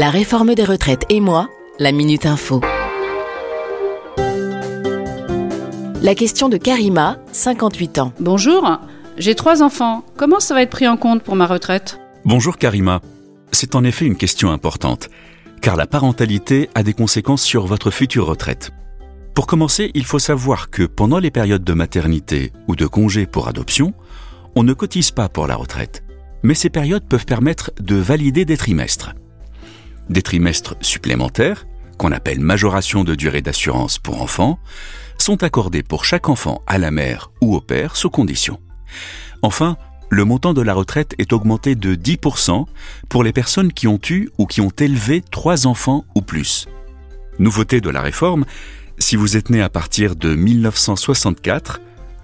La réforme des retraites et moi, la Minute Info. La question de Karima, 58 ans. Bonjour, j'ai trois enfants. Comment ça va être pris en compte pour ma retraite? Bonjour Karima. C'est en effet une question importante, car la parentalité a des conséquences sur votre future retraite. Pour commencer, il faut savoir que pendant les périodes de maternité ou de congé pour adoption, on ne cotise pas pour la retraite. Mais ces périodes peuvent permettre de valider des trimestres des trimestres supplémentaires, qu'on appelle majoration de durée d'assurance pour enfants, sont accordés pour chaque enfant à la mère ou au père sous condition. Enfin, le montant de la retraite est augmenté de 10% pour les personnes qui ont eu ou qui ont élevé trois enfants ou plus. Nouveauté de la réforme, si vous êtes né à partir de 1964,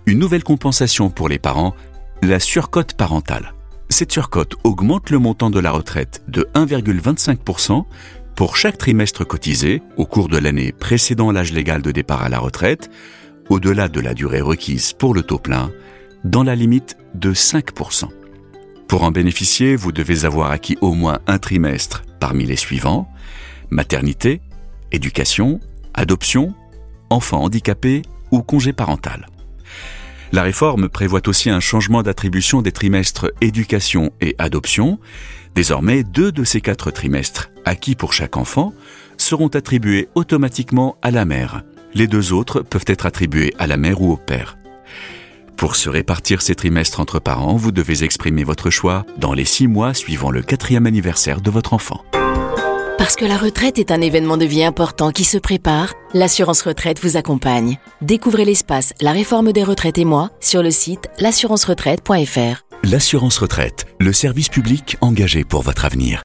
une nouvelle compensation pour les parents, la surcote parentale. Cette surcote augmente le montant de la retraite de 1,25% pour chaque trimestre cotisé au cours de l'année précédant l'âge légal de départ à la retraite, au-delà de la durée requise pour le taux plein, dans la limite de 5%. Pour en bénéficier, vous devez avoir acquis au moins un trimestre parmi les suivants maternité, éducation, adoption, enfant handicapé ou congé parental. La réforme prévoit aussi un changement d'attribution des trimestres éducation et adoption. Désormais, deux de ces quatre trimestres, acquis pour chaque enfant, seront attribués automatiquement à la mère. Les deux autres peuvent être attribués à la mère ou au père. Pour se répartir ces trimestres entre parents, vous devez exprimer votre choix dans les six mois suivant le quatrième anniversaire de votre enfant. Parce que la retraite est un événement de vie important qui se prépare, l'assurance retraite vous accompagne. Découvrez l'espace La réforme des retraites et moi sur le site l'assurance-retraite.fr. L'assurance retraite, le service public engagé pour votre avenir.